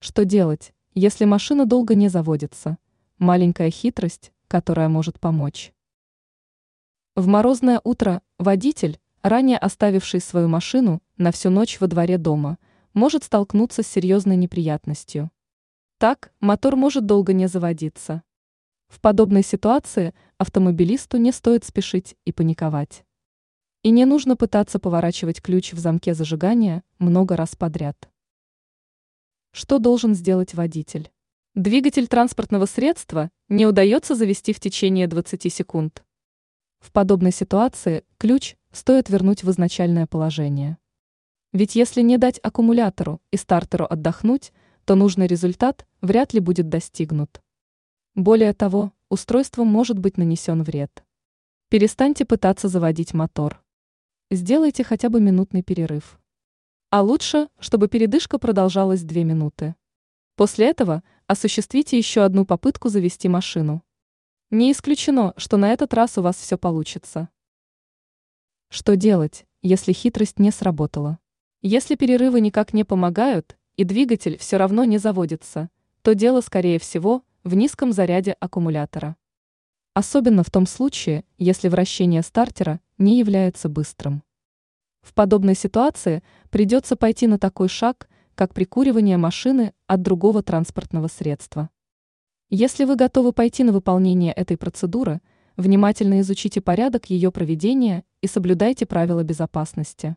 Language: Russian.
Что делать, если машина долго не заводится? Маленькая хитрость, которая может помочь. В морозное утро водитель, ранее оставивший свою машину на всю ночь во дворе дома, может столкнуться с серьезной неприятностью. Так, мотор может долго не заводиться. В подобной ситуации автомобилисту не стоит спешить и паниковать. И не нужно пытаться поворачивать ключ в замке зажигания много раз подряд. Что должен сделать водитель? Двигатель транспортного средства не удается завести в течение 20 секунд. В подобной ситуации ключ стоит вернуть в изначальное положение. Ведь если не дать аккумулятору и стартеру отдохнуть, то нужный результат вряд ли будет достигнут. Более того, устройству может быть нанесен вред. Перестаньте пытаться заводить мотор. Сделайте хотя бы минутный перерыв. А лучше, чтобы передышка продолжалась 2 минуты. После этого осуществите еще одну попытку завести машину. Не исключено, что на этот раз у вас все получится. Что делать, если хитрость не сработала? Если перерывы никак не помогают и двигатель все равно не заводится, то дело, скорее всего, в низком заряде аккумулятора. Особенно в том случае, если вращение стартера не является быстрым. В подобной ситуации придется пойти на такой шаг, как прикуривание машины от другого транспортного средства. Если вы готовы пойти на выполнение этой процедуры, внимательно изучите порядок ее проведения и соблюдайте правила безопасности.